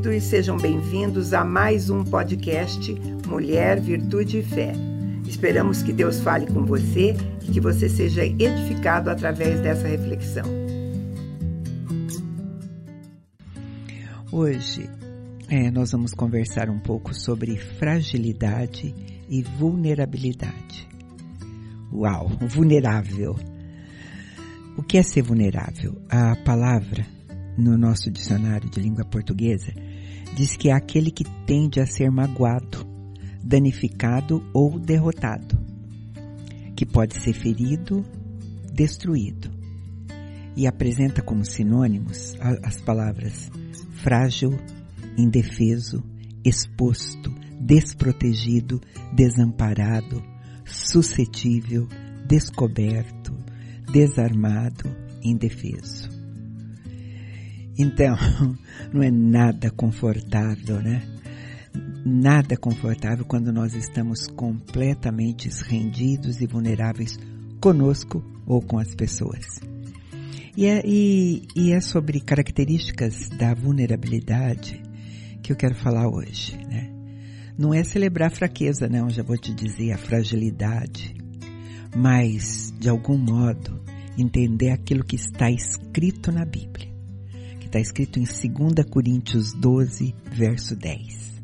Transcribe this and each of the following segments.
queridos, sejam bem-vindos a mais um podcast Mulher, Virtude e Fé. Esperamos que Deus fale com você e que você seja edificado através dessa reflexão. Hoje é, nós vamos conversar um pouco sobre fragilidade e vulnerabilidade. Uau, vulnerável. O que é ser vulnerável? A palavra no nosso dicionário de língua portuguesa diz que é aquele que tende a ser magoado, danificado ou derrotado, que pode ser ferido, destruído. E apresenta como sinônimos as palavras frágil, indefeso, exposto, desprotegido, desamparado, suscetível, descoberto, desarmado, indefeso. Então, não é nada confortável, né? Nada confortável quando nós estamos completamente rendidos e vulneráveis conosco ou com as pessoas. E é, e, e é sobre características da vulnerabilidade que eu quero falar hoje, né? Não é celebrar a fraqueza, não, já vou te dizer, a fragilidade, mas, de algum modo, entender aquilo que está escrito na Bíblia, está escrito em 2 Coríntios 12, verso 10.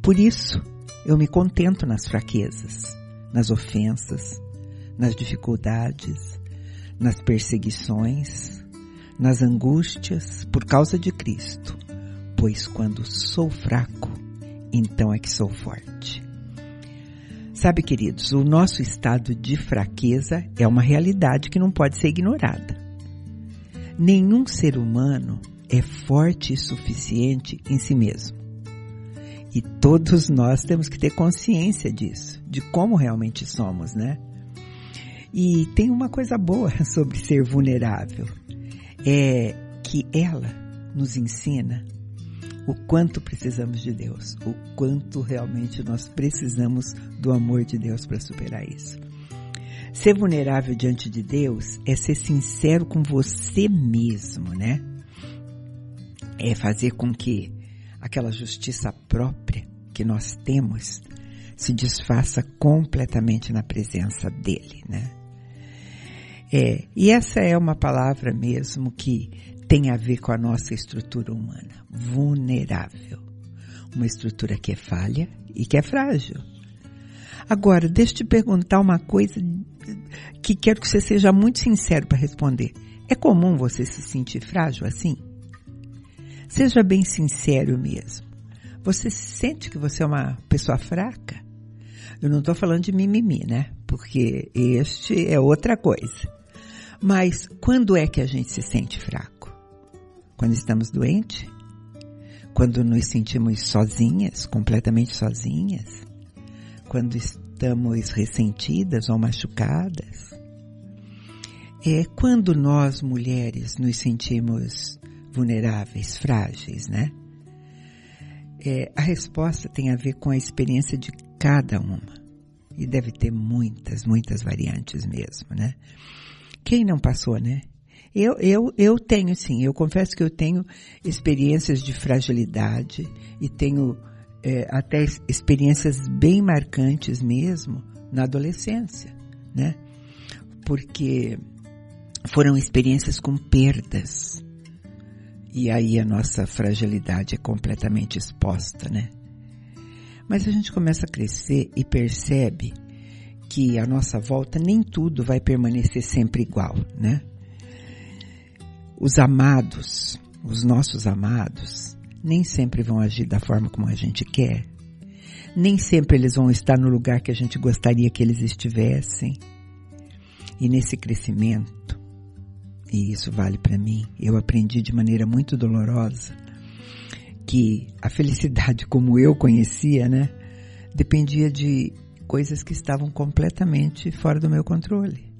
Por isso, eu me contento nas fraquezas, nas ofensas, nas dificuldades, nas perseguições, nas angústias por causa de Cristo, pois quando sou fraco, então é que sou forte. Sabe, queridos, o nosso estado de fraqueza é uma realidade que não pode ser ignorada. Nenhum ser humano é forte e suficiente em si mesmo. E todos nós temos que ter consciência disso, de como realmente somos, né? E tem uma coisa boa sobre ser vulnerável, é que ela nos ensina o quanto precisamos de Deus, o quanto realmente nós precisamos do amor de Deus para superar isso. Ser vulnerável diante de Deus é ser sincero com você mesmo, né? É fazer com que aquela justiça própria que nós temos se desfaça completamente na presença dele, né? É, e essa é uma palavra mesmo que tem a ver com a nossa estrutura humana, vulnerável. Uma estrutura que é falha e que é frágil. Agora, deixa eu te perguntar uma coisa que quero que você seja muito sincero para responder. É comum você se sentir frágil assim? Seja bem sincero mesmo. Você sente que você é uma pessoa fraca? Eu não estou falando de mimimi, né? Porque este é outra coisa. Mas quando é que a gente se sente fraco? quando estamos doentes, quando nos sentimos sozinhas, completamente sozinhas, quando estamos ressentidas ou machucadas. É quando nós mulheres nos sentimos vulneráveis, frágeis, né? É, a resposta tem a ver com a experiência de cada uma. E deve ter muitas, muitas variantes mesmo, né? Quem não passou, né? Eu, eu, eu tenho sim, eu confesso que eu tenho experiências de fragilidade e tenho é, até experiências bem marcantes mesmo na adolescência, né? Porque foram experiências com perdas. E aí a nossa fragilidade é completamente exposta, né? Mas a gente começa a crescer e percebe que a nossa volta nem tudo vai permanecer sempre igual, né? os amados, os nossos amados, nem sempre vão agir da forma como a gente quer. Nem sempre eles vão estar no lugar que a gente gostaria que eles estivessem. E nesse crescimento, e isso vale para mim, eu aprendi de maneira muito dolorosa que a felicidade como eu conhecia, né, dependia de coisas que estavam completamente fora do meu controle.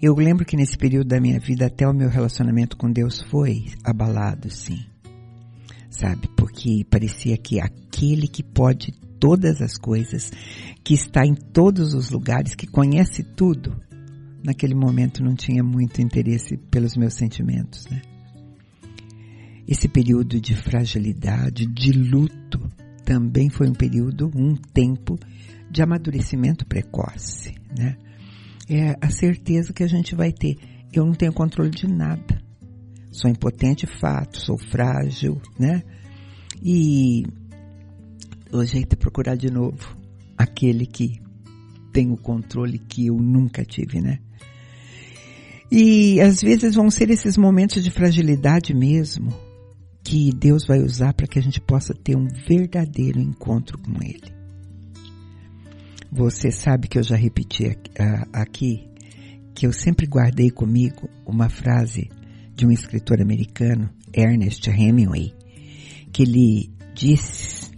Eu lembro que nesse período da minha vida até o meu relacionamento com Deus foi abalado, sim. Sabe? Porque parecia que aquele que pode todas as coisas, que está em todos os lugares, que conhece tudo, naquele momento não tinha muito interesse pelos meus sentimentos, né? Esse período de fragilidade, de luto, também foi um período, um tempo de amadurecimento precoce, né? É a certeza que a gente vai ter. Eu não tenho controle de nada. Sou impotente, fato, sou frágil, né? E o jeito é procurar de novo aquele que tem o controle que eu nunca tive, né? E às vezes vão ser esses momentos de fragilidade mesmo que Deus vai usar para que a gente possa ter um verdadeiro encontro com Ele. Você sabe que eu já repeti aqui que eu sempre guardei comigo uma frase de um escritor americano, Ernest Hemingway, que ele disse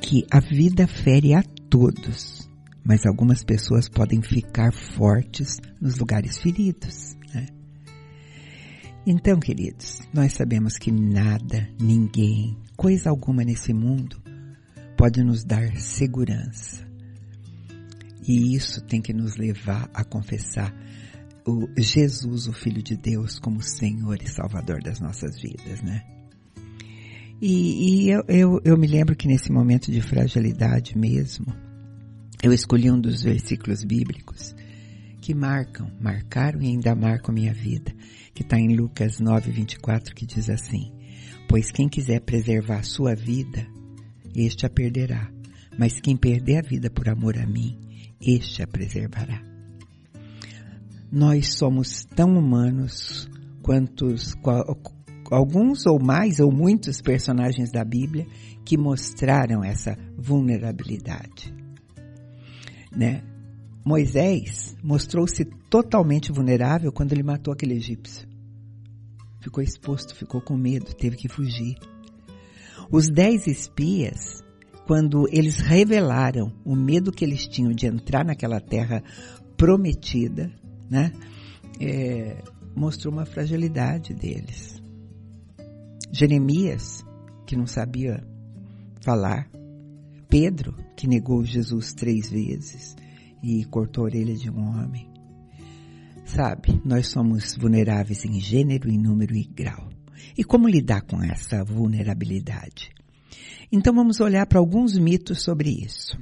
que a vida fere a todos, mas algumas pessoas podem ficar fortes nos lugares feridos. Né? Então, queridos, nós sabemos que nada, ninguém, coisa alguma nesse mundo pode nos dar segurança. E isso tem que nos levar a confessar o Jesus, o Filho de Deus, como Senhor e Salvador das nossas vidas, né? E, e eu, eu, eu me lembro que nesse momento de fragilidade mesmo, eu escolhi um dos versículos bíblicos que marcam, marcaram e ainda marcam minha vida, que está em Lucas 9, 24, que diz assim, Pois quem quiser preservar a sua vida, este a perderá, mas quem perder a vida por amor a mim, este a preservará. Nós somos tão humanos quantos, alguns ou mais ou muitos personagens da Bíblia que mostraram essa vulnerabilidade né? Moisés mostrou-se totalmente vulnerável quando ele matou aquele egípcio. Ficou exposto, ficou com medo, teve que fugir. Os dez espias, quando eles revelaram o medo que eles tinham de entrar naquela terra prometida, né? É, mostrou uma fragilidade deles. Jeremias, que não sabia falar, Pedro, que negou Jesus três vezes e cortou a orelha de um homem. Sabe, nós somos vulneráveis em gênero, em número e grau. E como lidar com essa vulnerabilidade? Então vamos olhar para alguns mitos sobre isso.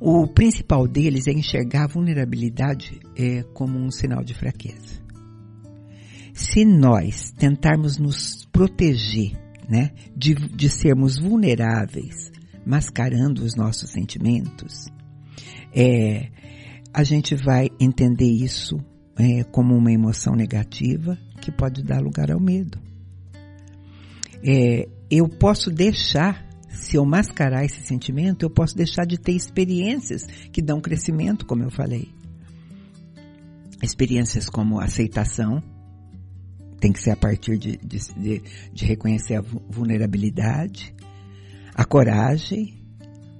O principal deles é enxergar a vulnerabilidade é, como um sinal de fraqueza. Se nós tentarmos nos proteger, né, de, de sermos vulneráveis, mascarando os nossos sentimentos, é, a gente vai entender isso é, como uma emoção negativa que pode dar lugar ao medo. É, eu posso deixar, se eu mascarar esse sentimento, eu posso deixar de ter experiências que dão crescimento, como eu falei. Experiências como aceitação, tem que ser a partir de, de, de, de reconhecer a vulnerabilidade, a coragem,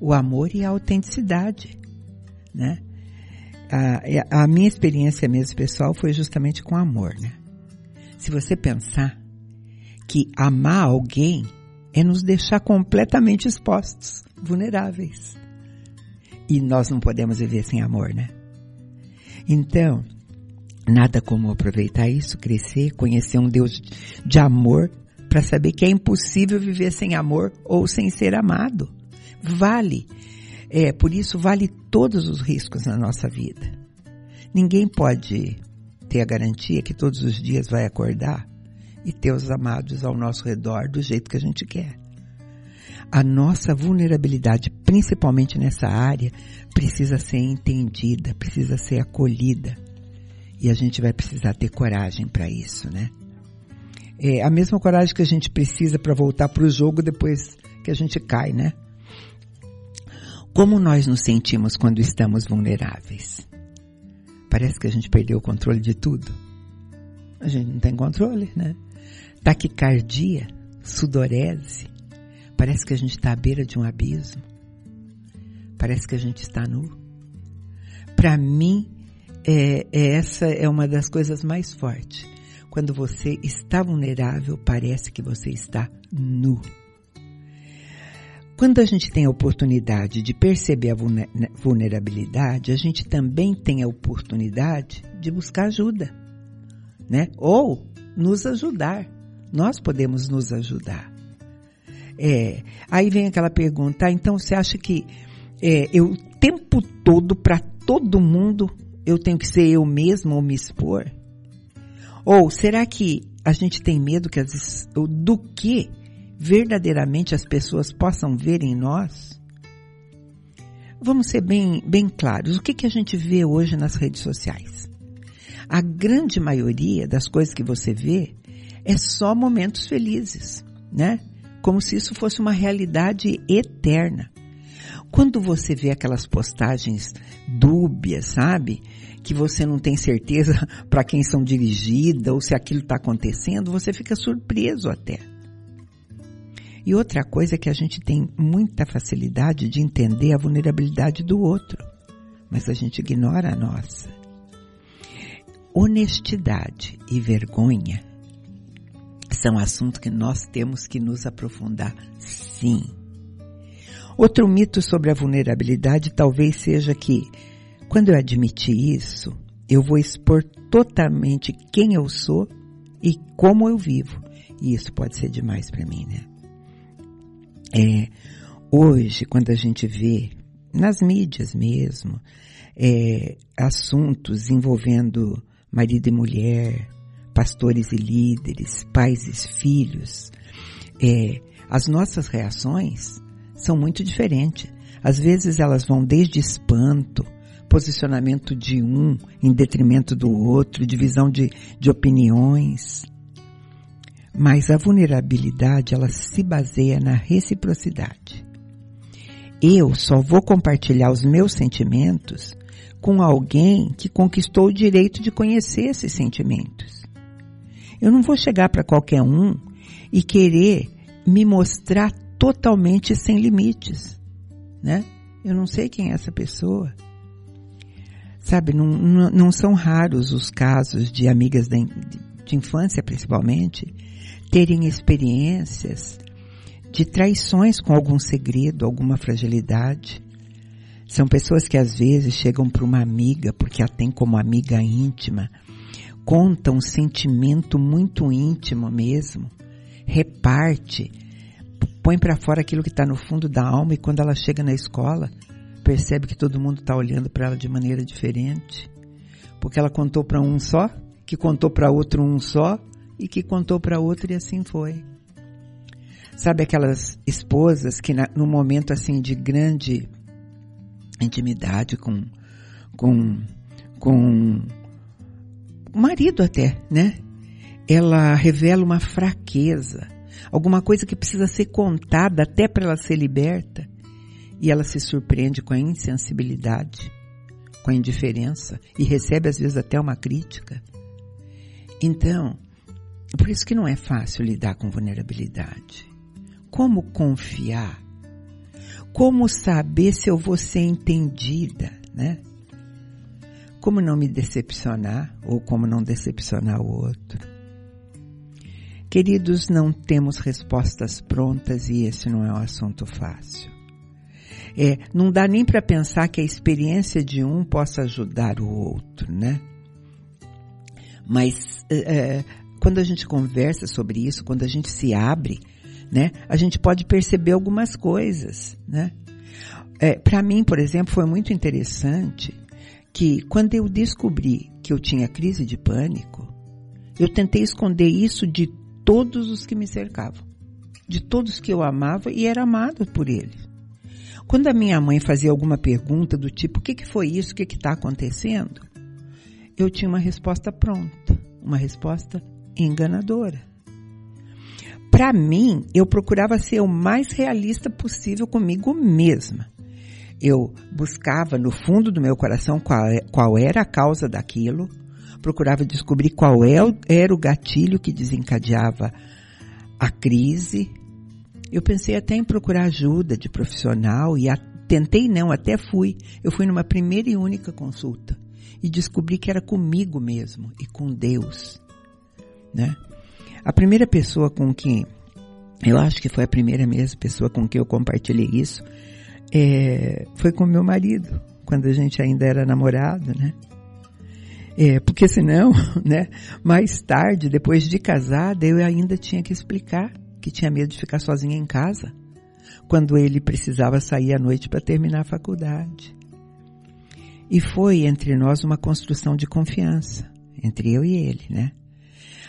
o amor e a autenticidade, né? A, a minha experiência mesmo pessoal foi justamente com amor, né? Se você pensar que amar alguém é nos deixar completamente expostos, vulneráveis. E nós não podemos viver sem amor, né? Então, nada como aproveitar isso, crescer, conhecer um Deus de amor para saber que é impossível viver sem amor ou sem ser amado. Vale. É, por isso vale todos os riscos na nossa vida. Ninguém pode ter a garantia que todos os dias vai acordar e ter os amados ao nosso redor do jeito que a gente quer. A nossa vulnerabilidade, principalmente nessa área, precisa ser entendida, precisa ser acolhida. E a gente vai precisar ter coragem para isso, né? É a mesma coragem que a gente precisa para voltar para o jogo depois que a gente cai, né? Como nós nos sentimos quando estamos vulneráveis? Parece que a gente perdeu o controle de tudo. A gente não tem controle, né? Taquicardia, sudorese. Parece que a gente está à beira de um abismo. Parece que a gente está nu. Para mim, é, é, essa é uma das coisas mais fortes quando você está vulnerável, parece que você está nu. Quando a gente tem a oportunidade de perceber a vulnerabilidade, a gente também tem a oportunidade de buscar ajuda, né? Ou nos ajudar. Nós podemos nos ajudar. É, aí vem aquela pergunta, ah, então você acha que é, eu o tempo todo para todo mundo eu tenho que ser eu mesmo ou me expor? Ou será que a gente tem medo que as, do que verdadeiramente as pessoas possam ver em nós? Vamos ser bem, bem claros. O que, que a gente vê hoje nas redes sociais? A grande maioria das coisas que você vê é só momentos felizes, né? Como se isso fosse uma realidade eterna. Quando você vê aquelas postagens dúbias, sabe? Que você não tem certeza para quem são dirigidas ou se aquilo está acontecendo, você fica surpreso até. E outra coisa é que a gente tem muita facilidade de entender a vulnerabilidade do outro, mas a gente ignora a nossa. Honestidade e vergonha são assuntos que nós temos que nos aprofundar, sim. Outro mito sobre a vulnerabilidade talvez seja que, quando eu admitir isso, eu vou expor totalmente quem eu sou e como eu vivo. E isso pode ser demais para mim, né? É, hoje, quando a gente vê nas mídias mesmo, é, assuntos envolvendo marido e mulher, pastores e líderes, pais e filhos, é, as nossas reações são muito diferentes. Às vezes elas vão desde espanto, posicionamento de um em detrimento do outro, divisão de, de opiniões. Mas a vulnerabilidade, ela se baseia na reciprocidade. Eu só vou compartilhar os meus sentimentos com alguém que conquistou o direito de conhecer esses sentimentos. Eu não vou chegar para qualquer um e querer me mostrar totalmente sem limites, né? Eu não sei quem é essa pessoa. Sabe, não, não, são raros os casos de amigas de, de infância, principalmente, terem experiências de traições com algum segredo, alguma fragilidade. São pessoas que às vezes chegam para uma amiga, porque a tem como amiga íntima, conta um sentimento muito íntimo mesmo, reparte, põe para fora aquilo que está no fundo da alma e quando ela chega na escola, percebe que todo mundo está olhando para ela de maneira diferente, porque ela contou para um só, que contou para outro um só e que contou para outro e assim foi. Sabe aquelas esposas que na, no momento assim de grande intimidade com com com o marido até, né? Ela revela uma fraqueza, alguma coisa que precisa ser contada até para ela ser liberta. E ela se surpreende com a insensibilidade, com a indiferença e recebe às vezes até uma crítica. Então, por isso que não é fácil lidar com vulnerabilidade. Como confiar? Como saber se eu vou ser entendida, né? Como não me decepcionar ou como não decepcionar o outro? Queridos, não temos respostas prontas e esse não é um assunto fácil. É, não dá nem para pensar que a experiência de um possa ajudar o outro, né? Mas é, quando a gente conversa sobre isso, quando a gente se abre, né, a gente pode perceber algumas coisas, né? É, para mim, por exemplo, foi muito interessante que quando eu descobri que eu tinha crise de pânico, eu tentei esconder isso de todos os que me cercavam, de todos que eu amava e era amado por eles. Quando a minha mãe fazia alguma pergunta do tipo, o que, que foi isso, o que está acontecendo? Eu tinha uma resposta pronta, uma resposta enganadora. Para mim, eu procurava ser o mais realista possível comigo mesma eu buscava no fundo do meu coração qual, é, qual era a causa daquilo, procurava descobrir qual é era o gatilho que desencadeava a crise. Eu pensei até em procurar ajuda de profissional e a, tentei não, até fui. Eu fui numa primeira e única consulta e descobri que era comigo mesmo e com Deus, né? A primeira pessoa com quem eu acho que foi a primeira mesmo pessoa com quem eu compartilhei isso, é, foi com meu marido, quando a gente ainda era namorado, né? É, porque senão, né, mais tarde, depois de casada, eu ainda tinha que explicar que tinha medo de ficar sozinha em casa, quando ele precisava sair à noite para terminar a faculdade. E foi entre nós uma construção de confiança, entre eu e ele, né?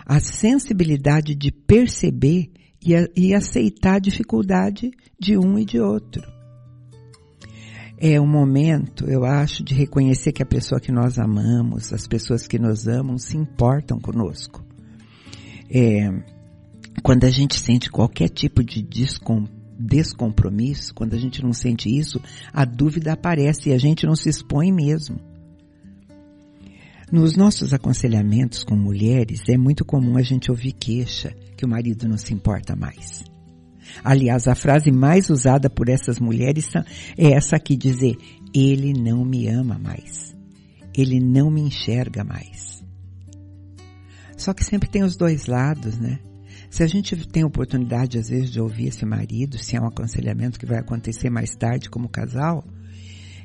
A sensibilidade de perceber e, a, e aceitar a dificuldade de um e de outro é um momento, eu acho, de reconhecer que a pessoa que nós amamos, as pessoas que nos amam, se importam conosco. É, quando a gente sente qualquer tipo de descom, descompromisso, quando a gente não sente isso, a dúvida aparece e a gente não se expõe mesmo. Nos nossos aconselhamentos com mulheres, é muito comum a gente ouvir queixa que o marido não se importa mais. Aliás, a frase mais usada por essas mulheres é essa aqui, dizer, ele não me ama mais. Ele não me enxerga mais. Só que sempre tem os dois lados, né? Se a gente tem oportunidade, às vezes, de ouvir esse marido, se é um aconselhamento que vai acontecer mais tarde como casal,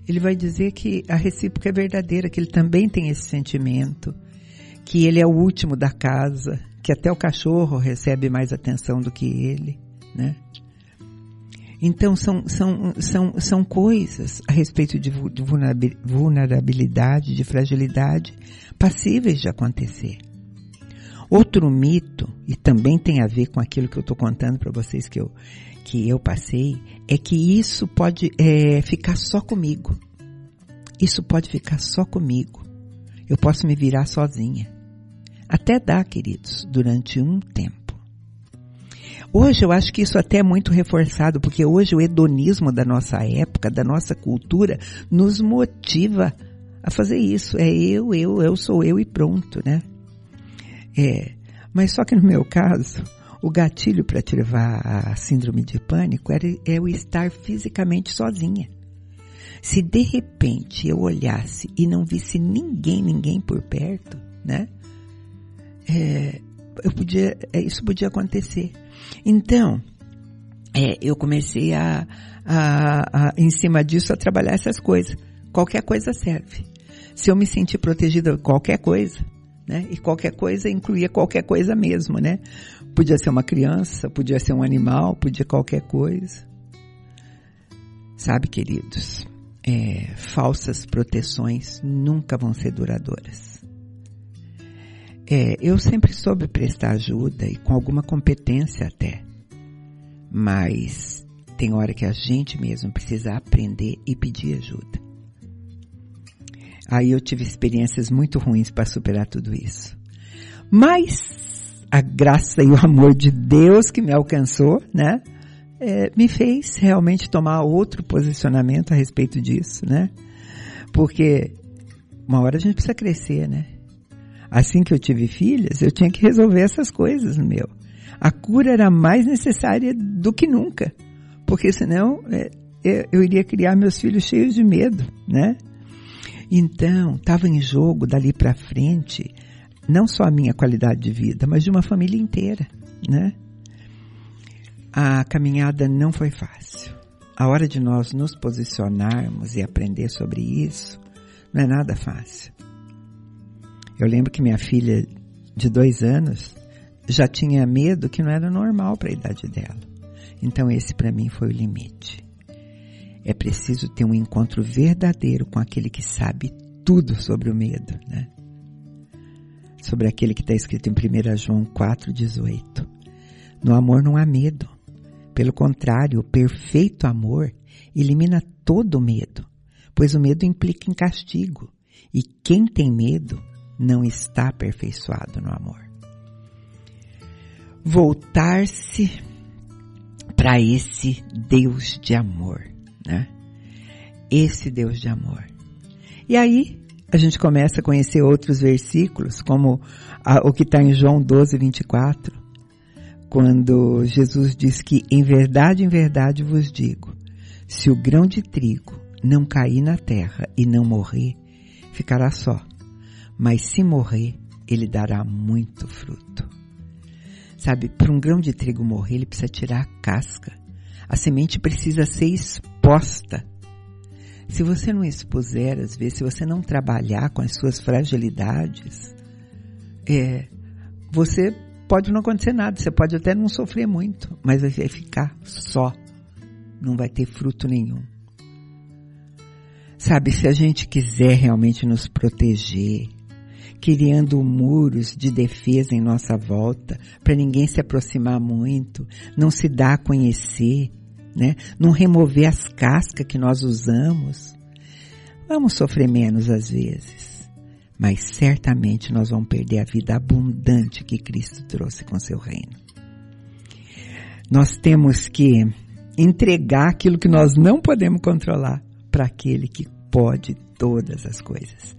ele vai dizer que a recíproca é verdadeira, que ele também tem esse sentimento, que ele é o último da casa, que até o cachorro recebe mais atenção do que ele né? Então são, são, são, são coisas a respeito de vulnerabilidade, de fragilidade, passíveis de acontecer. Outro mito, e também tem a ver com aquilo que eu estou contando para vocês que eu, que eu passei, é que isso pode é, ficar só comigo. Isso pode ficar só comigo. Eu posso me virar sozinha. Até dá, queridos, durante um tempo. Hoje eu acho que isso até é muito reforçado, porque hoje o hedonismo da nossa época, da nossa cultura, nos motiva a fazer isso. É eu, eu, eu sou eu e pronto, né? É. Mas só que no meu caso, o gatilho para te levar à síndrome de pânico era, é o estar fisicamente sozinha. Se de repente eu olhasse e não visse ninguém, ninguém por perto, né? É, eu podia, é, isso podia acontecer. Então, é, eu comecei a, a, a, em cima disso, a trabalhar essas coisas. Qualquer coisa serve. Se eu me sentir protegida qualquer coisa, né? E qualquer coisa incluía qualquer coisa mesmo, né? Podia ser uma criança, podia ser um animal, podia qualquer coisa. Sabe, queridos, é, falsas proteções nunca vão ser duradouras. É, eu sempre soube prestar ajuda e com alguma competência até. Mas tem hora que a gente mesmo precisa aprender e pedir ajuda. Aí eu tive experiências muito ruins para superar tudo isso. Mas a graça e o amor de Deus que me alcançou, né? É, me fez realmente tomar outro posicionamento a respeito disso, né? Porque uma hora a gente precisa crescer, né? Assim que eu tive filhas, eu tinha que resolver essas coisas no meu. A cura era mais necessária do que nunca, porque senão é, é eu iria criar meus filhos cheios de medo, né? Então, estava em jogo dali para frente, não só a minha qualidade de vida, mas de uma família inteira, né? A caminhada não foi fácil. A hora de nós nos posicionarmos e aprender sobre isso não é nada fácil. Eu lembro que minha filha de dois anos já tinha medo que não era normal para a idade dela. Então esse para mim foi o limite. É preciso ter um encontro verdadeiro com aquele que sabe tudo sobre o medo, né? Sobre aquele que está escrito em 1 João 4,18. No amor não há medo. Pelo contrário, o perfeito amor elimina todo medo, pois o medo implica em castigo. E quem tem medo não está aperfeiçoado no amor. Voltar-se para esse Deus de amor, né? Esse Deus de amor. E aí, a gente começa a conhecer outros versículos, como a, o que está em João 12, 24, quando Jesus diz que, em verdade, em verdade vos digo, se o grão de trigo não cair na terra e não morrer, ficará só mas se morrer, ele dará muito fruto. Sabe, para um grão de trigo morrer, ele precisa tirar a casca. A semente precisa ser exposta. Se você não expuser, às vezes, se você não trabalhar com as suas fragilidades, é, você pode não acontecer nada, você pode até não sofrer muito, mas vai ficar só. Não vai ter fruto nenhum. Sabe, se a gente quiser realmente nos proteger, criando muros de defesa em nossa volta, para ninguém se aproximar muito, não se dar a conhecer, né? Não remover as cascas que nós usamos. Vamos sofrer menos às vezes, mas certamente nós vamos perder a vida abundante que Cristo trouxe com seu reino. Nós temos que entregar aquilo que nós não podemos controlar para aquele que pode todas as coisas.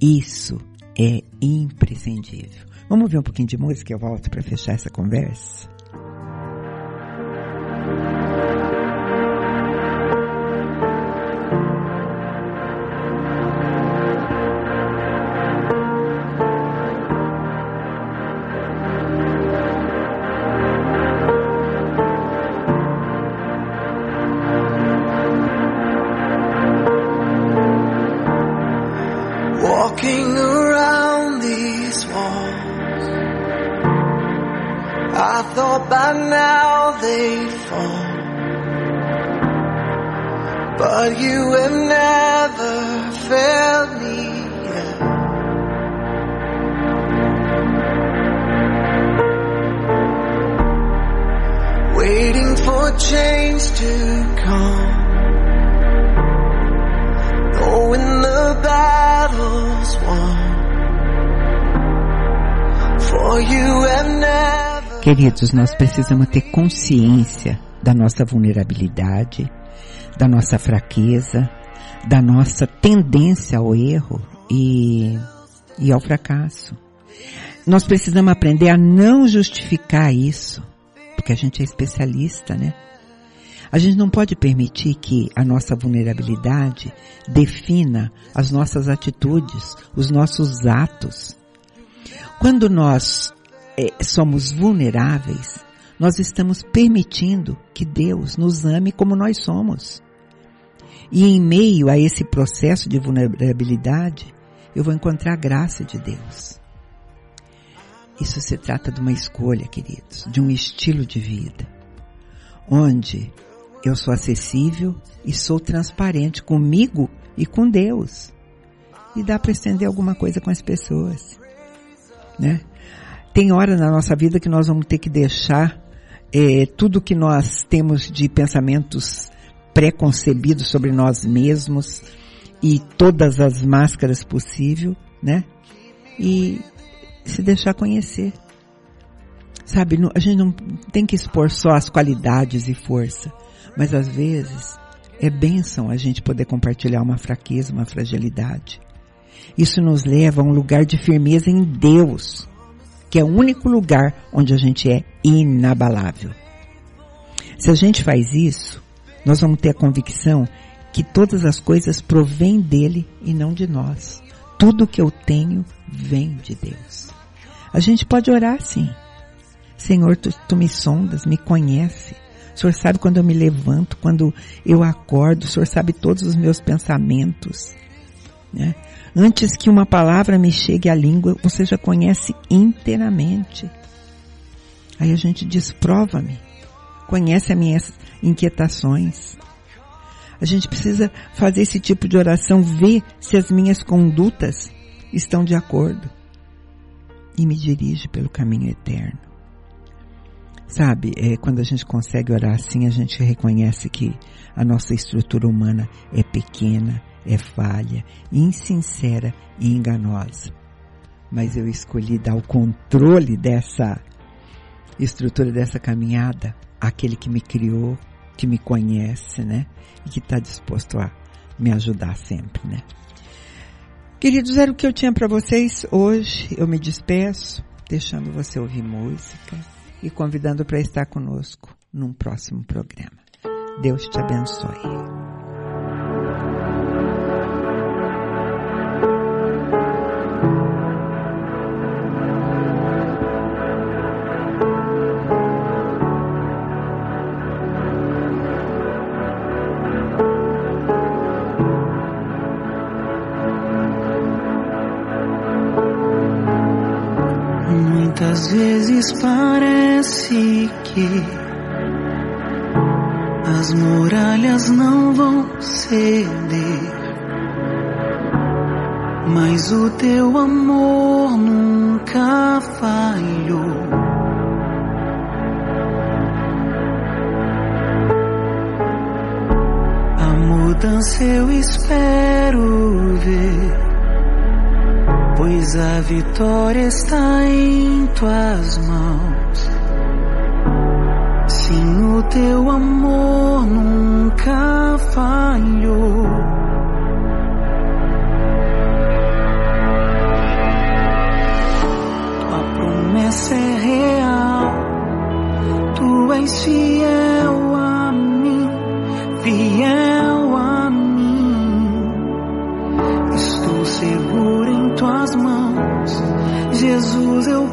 Isso é imprescindível. Vamos ver um pouquinho de música e eu volto para fechar essa conversa? I thought by now they'd fall. But you have never failed me. waiting for change to come. Knowing the battle's won, for you have never. Queridos, nós precisamos ter consciência da nossa vulnerabilidade, da nossa fraqueza, da nossa tendência ao erro e, e ao fracasso. Nós precisamos aprender a não justificar isso, porque a gente é especialista, né? A gente não pode permitir que a nossa vulnerabilidade defina as nossas atitudes, os nossos atos. Quando nós é, somos vulneráveis, nós estamos permitindo que Deus nos ame como nós somos. E em meio a esse processo de vulnerabilidade, eu vou encontrar a graça de Deus. Isso se trata de uma escolha, queridos, de um estilo de vida, onde eu sou acessível e sou transparente comigo e com Deus. E dá para estender alguma coisa com as pessoas, né? Tem hora na nossa vida que nós vamos ter que deixar é, tudo que nós temos de pensamentos preconcebidos sobre nós mesmos e todas as máscaras possíveis, né? E se deixar conhecer. Sabe, a gente não tem que expor só as qualidades e força, mas às vezes é bênção a gente poder compartilhar uma fraqueza, uma fragilidade. Isso nos leva a um lugar de firmeza em Deus que é o único lugar onde a gente é inabalável. Se a gente faz isso, nós vamos ter a convicção que todas as coisas provêm dele e não de nós. Tudo que eu tenho vem de Deus. A gente pode orar sim. Senhor, tu, tu me sondas, me conhece. O Senhor sabe quando eu me levanto, quando eu acordo, o Senhor sabe todos os meus pensamentos. Né? Antes que uma palavra me chegue à língua, você já conhece inteiramente. Aí a gente diz, prova-me. Conhece as minhas inquietações. A gente precisa fazer esse tipo de oração, ver se as minhas condutas estão de acordo. E me dirige pelo caminho eterno. Sabe, é, quando a gente consegue orar assim, a gente reconhece que a nossa estrutura humana é pequena, é falha, insincera e enganosa. Mas eu escolhi dar o controle dessa estrutura dessa caminhada àquele que me criou, que me conhece, né? E que está disposto a me ajudar sempre, né? Queridos, era o que eu tinha para vocês hoje. Eu me despeço, deixando você ouvir música e convidando para estar conosco num próximo programa. Deus te abençoe. A vitória está em tuas mãos. Sim, o teu amor nunca falhou. Tua promessa é real, tu és fiel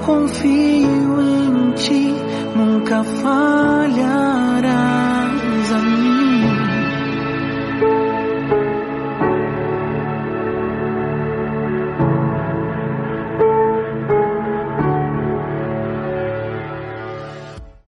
confio em ti, nunca falha.